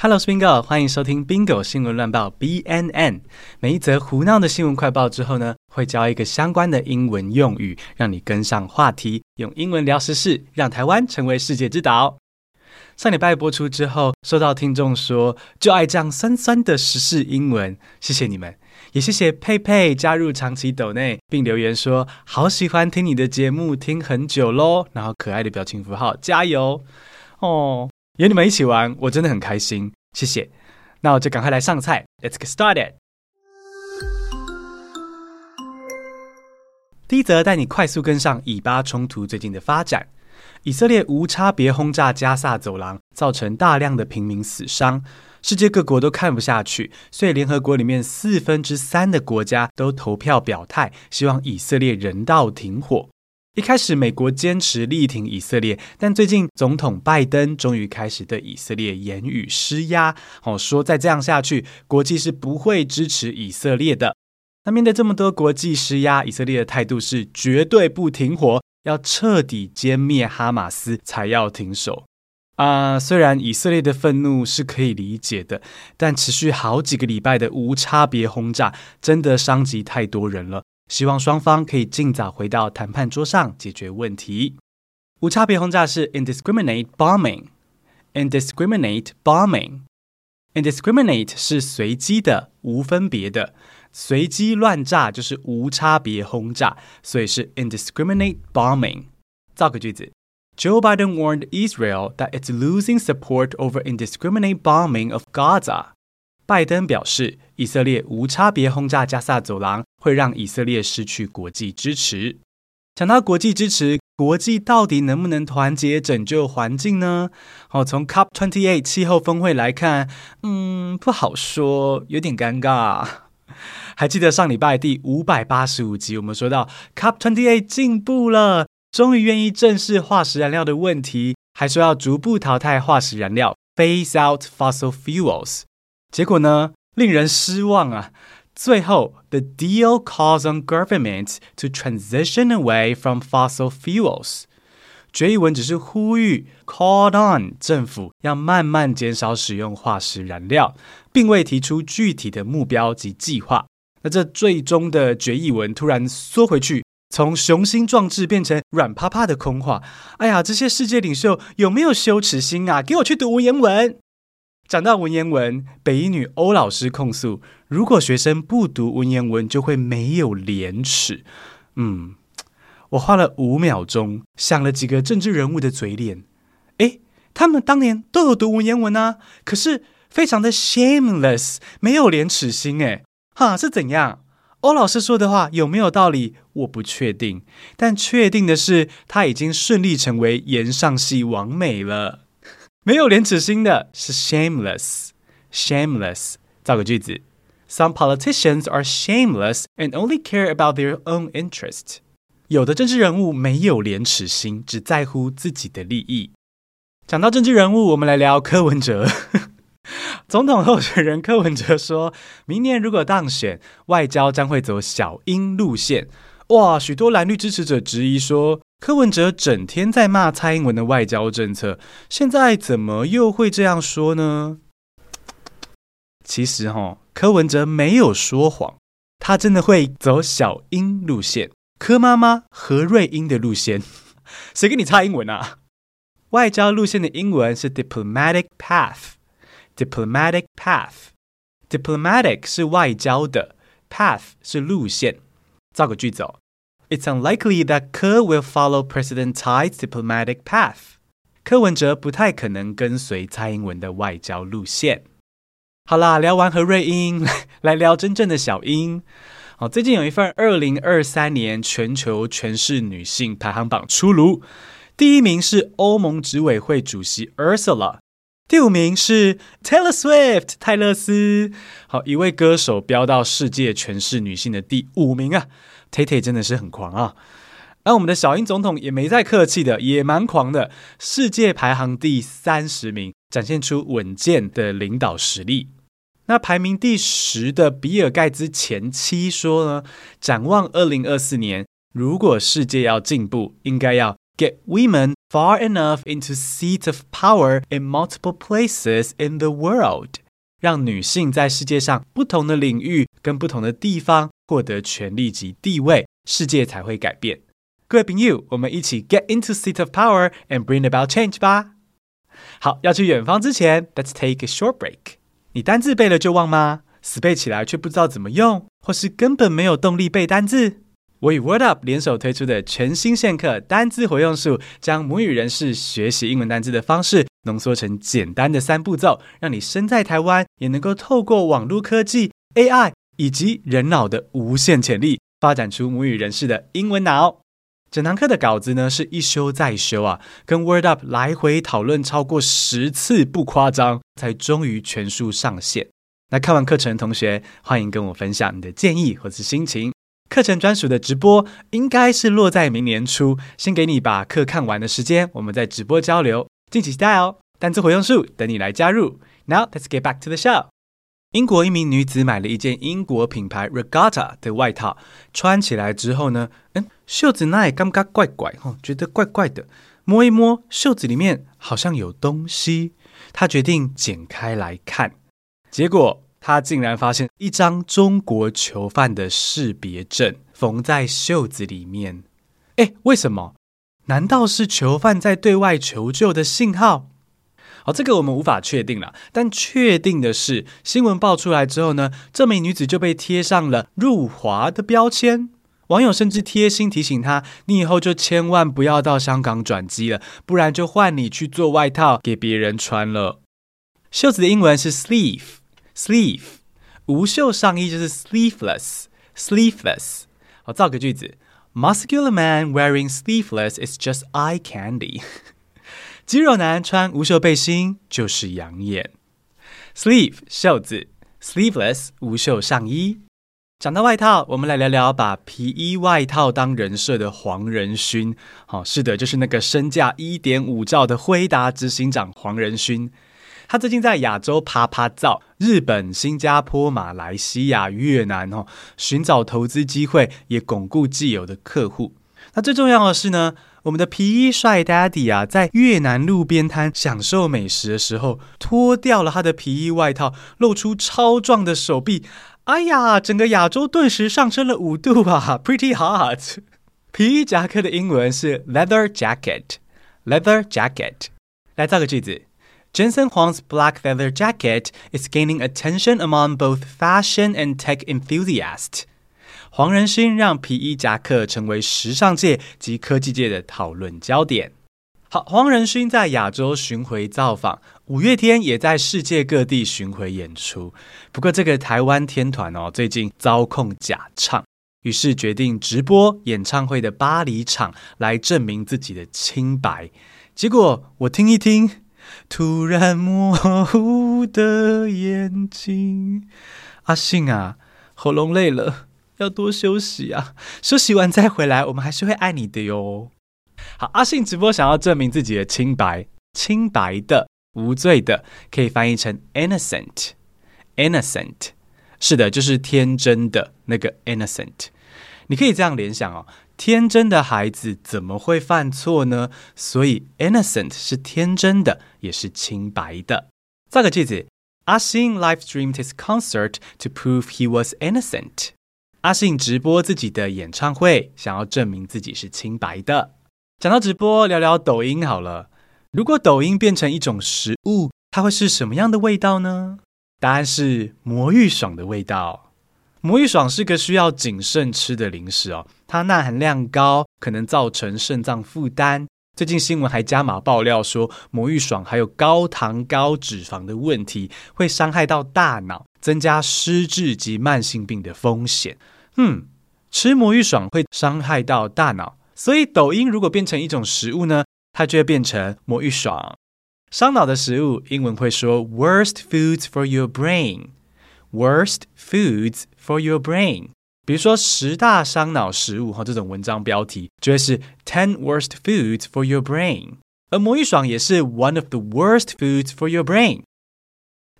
Hello, Bingo，欢迎收听 Bingo 新闻乱报 BNN。每一则胡闹的新闻快报之后呢，会教一个相关的英文用语，让你跟上话题，用英文聊时事，让台湾成为世界之岛。上礼拜播出之后，收到听众说就爱这样酸酸的时事英文，谢谢你们，也谢谢佩佩加入长期抖内，并留言说好喜欢听你的节目，听很久喽，然后可爱的表情符号，加油哦。有你们一起玩，我真的很开心，谢谢。那我就赶快来上菜，Let's get started。第一则带你快速跟上以巴冲突最近的发展。以色列无差别轰炸加萨走廊，造成大量的平民死伤，世界各国都看不下去，所以联合国里面四分之三的国家都投票表态，希望以色列人道停火。一开始，美国坚持力挺以色列，但最近总统拜登终于开始对以色列言语施压，哦，说再这样下去，国际是不会支持以色列的。那面对这么多国际施压，以色列的态度是绝对不停火，要彻底歼灭哈马斯才要停手。啊、虽然以色列的愤怒是可以理解的，但持续好几个礼拜的无差别轰炸，真的伤及太多人了。希望双方可以尽早回到谈判桌上解决问题。无差别轰炸是 indiscriminate bombing，indiscriminate bombing，indiscriminate 是随机的、无分别的，随机乱炸就是无差别轰炸，所以是 indiscriminate bombing。造个句子：Joe Biden warned Israel that it's losing support over indiscriminate bombing of Gaza。拜登表示，以色列无差别轰炸加萨走廊会让以色列失去国际支持。讲到国际支持，国际到底能不能团结拯救环境呢？好，从 COP28 气候峰会来看，嗯，不好说，有点尴尬。还记得上礼拜第五百八十五集，我们说到 COP28 进步了，终于愿意正视化石燃料的问题，还说要逐步淘汰化石燃料，phase out fossil fuels。结果呢，令人失望啊！最后，the deal calls on government to transition away from fossil fuels。决议文只是呼吁 called on 政府要慢慢减少使用化石燃料，并未提出具体的目标及计划。那这最终的决议文突然缩回去，从雄心壮志变成软趴趴的空话。哎呀，这些世界领袖有没有羞耻心啊？给我去读文言文！讲到文言文，北一女欧老师控诉，如果学生不读文言文，就会没有廉耻。嗯，我花了五秒钟想了几个政治人物的嘴脸，诶，他们当年都有读文言文啊，可是非常的 shameless，没有廉耻心，诶，哈，是怎样？欧老师说的话有没有道理？我不确定，但确定的是，他已经顺利成为颜上系王美了。没有廉耻心的是 shameless，shameless。造个句子：Some politicians are shameless and only care about their own interest。有的政治人物没有廉耻心，只在乎自己的利益。讲到政治人物，我们来聊柯文哲。总统候选人柯文哲说，明年如果当选，外交将会走小英路线。哇，许多蓝绿支持者质疑说，柯文哲整天在骂蔡英文的外交政策，现在怎么又会这样说呢？其实哈、哦，柯文哲没有说谎，他真的会走小英路线，柯妈妈何瑞英的路线。谁跟你插英文啊？外交路线的英文是 diplomatic path，diplomatic path，diplomatic 是外交的，path 是路线。造个句子哦，It's unlikely that 柯 will follow President Tsai's diplomatic path。柯文哲不太可能跟随蔡英文的外交路线。好啦，聊完何瑞英，来，聊真正的小英。好，最近有一份二零二三年全球权势女性排行榜出炉，第一名是欧盟执委会主席 Ursula。第五名是 Taylor Swift 泰勒斯，好，一位歌手飙到世界权势女性的第五名啊 Tate 真的是很狂啊。而我们的小英总统也没再客气的，也蛮狂的，世界排行第三十名，展现出稳健的领导实力。那排名第十的比尔盖茨前妻说呢，展望二零二四年，如果世界要进步，应该要 get women far enough into seat of power in multiple places in the world，让女性在世界上不同的领域跟不同的地方获得权力及地位，世界才会改变。各位朋友，我们一起 get into seat of power and bring about change 吧。好，要去远方之前，let's take a short break。你单字背了就忘吗？死背起来却不知道怎么用，或是根本没有动力背单字？我与 Word Up 联手推出的全新线课单字活用术，将母语人士学习英文单字的方式浓缩成简单的三步骤，让你身在台湾也能够透过网络科技、AI 以及人脑的无限潜力，发展出母语人士的英文脑。整堂课的稿子呢，是一修再修啊，跟 Word Up 来回讨论超过十次，不夸张，才终于全数上线。那看完课程的同学，欢迎跟我分享你的建议或是心情。课程专属的直播应该是落在明年初，先给你把课看完的时间，我们再直播交流，敬请期待哦。单字活用术等你来加入。Now let's get back to the show。英国一名女子买了一件英国品牌 Regatta 的外套，穿起来之后呢，嗯，袖子那也尴尬怪怪哦，觉得怪怪的。摸一摸袖子里面好像有东西，她决定剪开来看，结果。她竟然发现一张中国囚犯的识别证缝在袖子里面。诶，为什么？难道是囚犯在对外求救的信号？好，这个我们无法确定了。但确定的是，新闻爆出来之后呢，这名女子就被贴上了入华的标签。网友甚至贴心提醒她：“你以后就千万不要到香港转机了，不然就换你去做外套给别人穿了。”袖子的英文是 sleeve。sleeve 无袖上衣就是 sleeveless，sleeveless。好，造个句子：Muscular man wearing sleeveless is just eye candy。肌肉男穿无袖背心就是养眼。sleeve 袖子，sleeveless 无袖上衣。讲到外套，我们来聊聊把皮衣外套当人设的黄仁勋。好，是的，就是那个身价一点五兆的辉达执行长黄仁勋。他最近在亚洲趴趴走，日本、新加坡、马来西亚、越南哦，寻找投资机会，也巩固既有的客户。那最重要的是呢，我们的皮衣帅 Daddy 啊，在越南路边摊享受美食的时候，脱掉了他的皮衣外套，露出超壮的手臂。哎呀，整个亚洲顿时上升了五度啊，Pretty hot！皮衣夹克的英文是 leather jacket，leather jacket。来造个句子。Jensen Huang's black leather jacket is gaining attention among both fashion and tech enthusiasts. 黄仁勋让皮衣夹克成为时尚界及科技界的讨论焦点。好，黄仁勋在亚洲巡回造访，五月天也在世界各地巡回演出。不过，这个台湾天团哦，最近遭控假唱，于是决定直播演唱会的巴黎场来证明自己的清白。结果我听一听。突然模糊的眼睛，阿信啊，喉咙累了，要多休息啊，休息完再回来，我们还是会爱你的哟。好，阿信直播想要证明自己的清白，清白的、无罪的，可以翻译成 innocent，innocent，是的，就是天真的那个 innocent，你可以这样联想哦。天真的孩子怎么会犯错呢？所以 innocent 是天真的，也是清白的。造个句子：阿信 live streamed his concert to prove he was innocent。阿信直播自己的演唱会，想要证明自己是清白的。讲到直播，聊聊抖音好了。如果抖音变成一种食物，它会是什么样的味道呢？答案是魔芋爽的味道。魔芋爽是个需要谨慎吃的零食哦，它钠含量高，可能造成肾脏负担。最近新闻还加码爆料说，魔芋爽还有高糖高脂肪的问题，会伤害到大脑，增加失智及慢性病的风险。嗯，吃魔芋爽会伤害到大脑，所以抖音如果变成一种食物呢，它就会变成魔芋爽。伤脑的食物，英文会说 worst foods for your brain。Worst foods for your brain，比如说十大伤脑食物哈，这种文章标题就会是 Ten worst foods for your brain，而魔芋爽也是 One of the worst foods for your brain。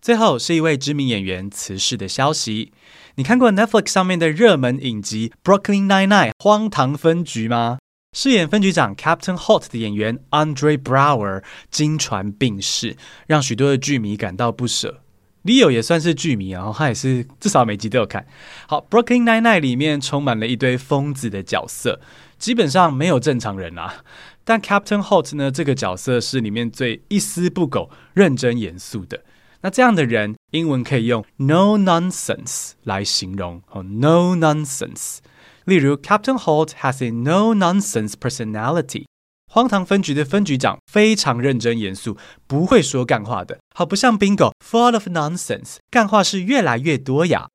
最后是一位知名演员辞世的消息，你看过 Netflix 上面的热门影集《Brooklyn Nine-Nine》荒唐分局吗？饰演分局长 Captain Holt 的演员 Andre Brower 经传病逝，让许多的剧迷感到不舍。Leo 也算是剧迷啊，他也是至少每集都有看。好，Brooklyn Nine-Nine 里面充满了一堆疯子的角色，基本上没有正常人啊。但 Captain Holt 呢，这个角色是里面最一丝不苟、认真严肃的。那这样的人，英文可以用 no nonsense 来形容哦，no nonsense。例如，Captain Holt has a no nonsense personality。荒唐分局的分局长非常认真严肃，不会说干话的，好不像 Bingo full of nonsense，干话是越来越多呀。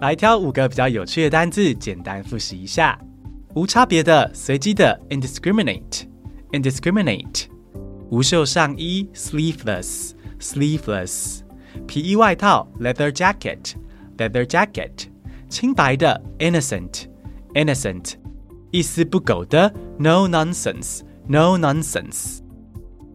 来挑五个比较有趣的单字，简单复习一下。无差别的、随机的，indiscriminate，indiscriminate；无袖上衣，sleeveless，sleeveless；皮衣外套，leather jacket，leather jacket；清白的，innocent，innocent；一丝不苟的，no nonsense，no nonsense。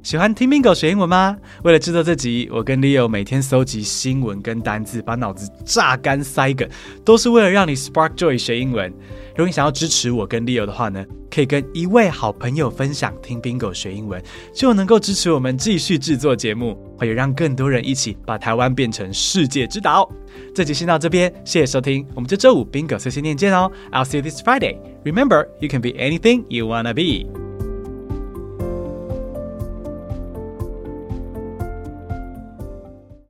喜欢听 Bingo 学英文吗？为了制作这集，我跟 Leo 每天搜集新闻跟单字，把脑子榨干塞梗，都是为了让你 Spark Joy 学英文。如果你想要支持我跟 Leo 的话呢，可以跟一位好朋友分享听 Bingo 学英文，就能够支持我们继续制作节目，还有让更多人一起把台湾变成世界之岛。这集先到这边，谢谢收听，我们就周五 Bingo 碎碎念见哦。I'll see you this Friday. Remember, you can be anything you wanna be.